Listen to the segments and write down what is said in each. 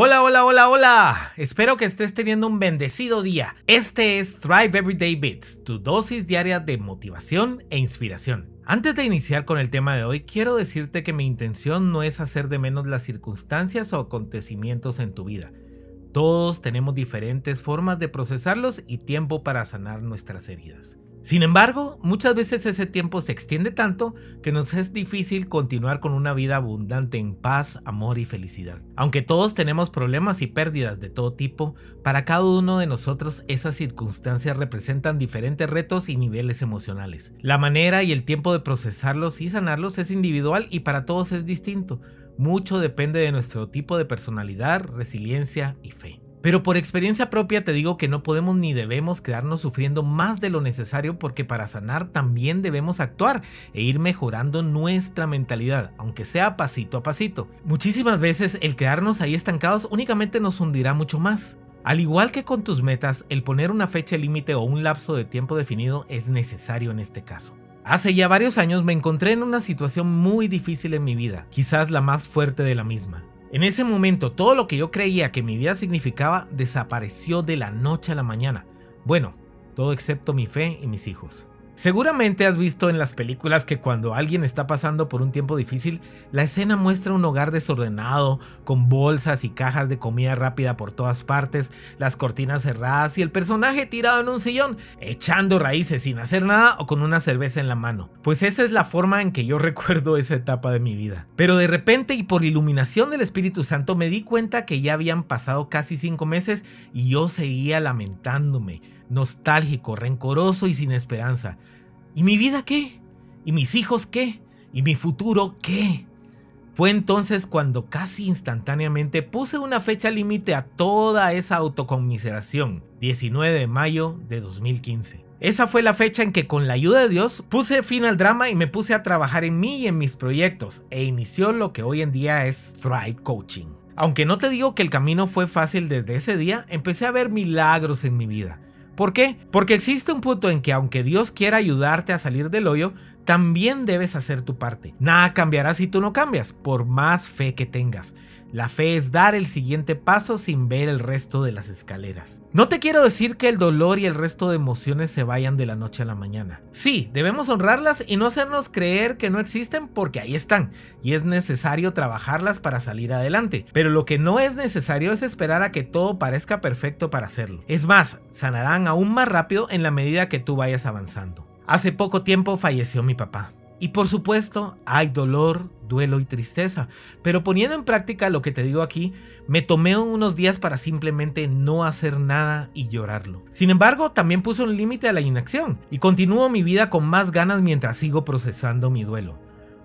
Hola, hola, hola, hola. Espero que estés teniendo un bendecido día. Este es Thrive Everyday Bits, tu dosis diaria de motivación e inspiración. Antes de iniciar con el tema de hoy, quiero decirte que mi intención no es hacer de menos las circunstancias o acontecimientos en tu vida. Todos tenemos diferentes formas de procesarlos y tiempo para sanar nuestras heridas. Sin embargo, muchas veces ese tiempo se extiende tanto que nos es difícil continuar con una vida abundante en paz, amor y felicidad. Aunque todos tenemos problemas y pérdidas de todo tipo, para cada uno de nosotros esas circunstancias representan diferentes retos y niveles emocionales. La manera y el tiempo de procesarlos y sanarlos es individual y para todos es distinto. Mucho depende de nuestro tipo de personalidad, resiliencia y fe. Pero por experiencia propia te digo que no podemos ni debemos quedarnos sufriendo más de lo necesario porque para sanar también debemos actuar e ir mejorando nuestra mentalidad, aunque sea pasito a pasito. Muchísimas veces el quedarnos ahí estancados únicamente nos hundirá mucho más. Al igual que con tus metas, el poner una fecha límite o un lapso de tiempo definido es necesario en este caso. Hace ya varios años me encontré en una situación muy difícil en mi vida, quizás la más fuerte de la misma. En ese momento todo lo que yo creía que mi vida significaba desapareció de la noche a la mañana. Bueno, todo excepto mi fe y mis hijos. Seguramente has visto en las películas que cuando alguien está pasando por un tiempo difícil, la escena muestra un hogar desordenado, con bolsas y cajas de comida rápida por todas partes, las cortinas cerradas y el personaje tirado en un sillón, echando raíces sin hacer nada o con una cerveza en la mano. Pues esa es la forma en que yo recuerdo esa etapa de mi vida. Pero de repente y por iluminación del Espíritu Santo me di cuenta que ya habían pasado casi cinco meses y yo seguía lamentándome nostálgico, rencoroso y sin esperanza. ¿Y mi vida qué? ¿Y mis hijos qué? ¿Y mi futuro qué? Fue entonces cuando casi instantáneamente puse una fecha límite a toda esa autoconmiseración, 19 de mayo de 2015. Esa fue la fecha en que con la ayuda de Dios puse fin al drama y me puse a trabajar en mí y en mis proyectos e inició lo que hoy en día es Thrive Coaching. Aunque no te digo que el camino fue fácil desde ese día, empecé a ver milagros en mi vida. ¿Por qué? Porque existe un punto en que aunque Dios quiera ayudarte a salir del hoyo, también debes hacer tu parte. Nada cambiará si tú no cambias, por más fe que tengas. La fe es dar el siguiente paso sin ver el resto de las escaleras. No te quiero decir que el dolor y el resto de emociones se vayan de la noche a la mañana. Sí, debemos honrarlas y no hacernos creer que no existen porque ahí están y es necesario trabajarlas para salir adelante. Pero lo que no es necesario es esperar a que todo parezca perfecto para hacerlo. Es más, sanarán aún más rápido en la medida que tú vayas avanzando. Hace poco tiempo falleció mi papá. Y por supuesto, hay dolor, duelo y tristeza. Pero poniendo en práctica lo que te digo aquí, me tomé unos días para simplemente no hacer nada y llorarlo. Sin embargo, también puse un límite a la inacción y continúo mi vida con más ganas mientras sigo procesando mi duelo.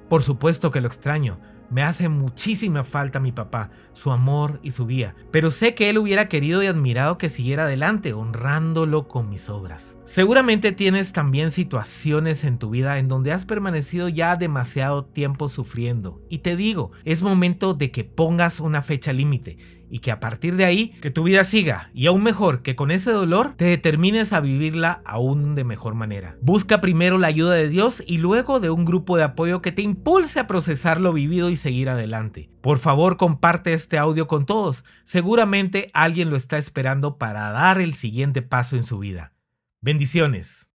Por supuesto que lo extraño, me hace muchísima falta mi papá, su amor y su guía, pero sé que él hubiera querido y admirado que siguiera adelante, honrándolo con mis obras. Seguramente tienes también situaciones en tu vida en donde has permanecido ya demasiado tiempo sufriendo, y te digo, es momento de que pongas una fecha límite y que a partir de ahí que tu vida siga y aún mejor que con ese dolor te determines a vivirla aún de mejor manera. Busca primero la ayuda de Dios y luego de un grupo de apoyo que te impulse a procesar lo vivido y seguir adelante. Por favor comparte este audio con todos, seguramente alguien lo está esperando para dar el siguiente paso en su vida. Bendiciones.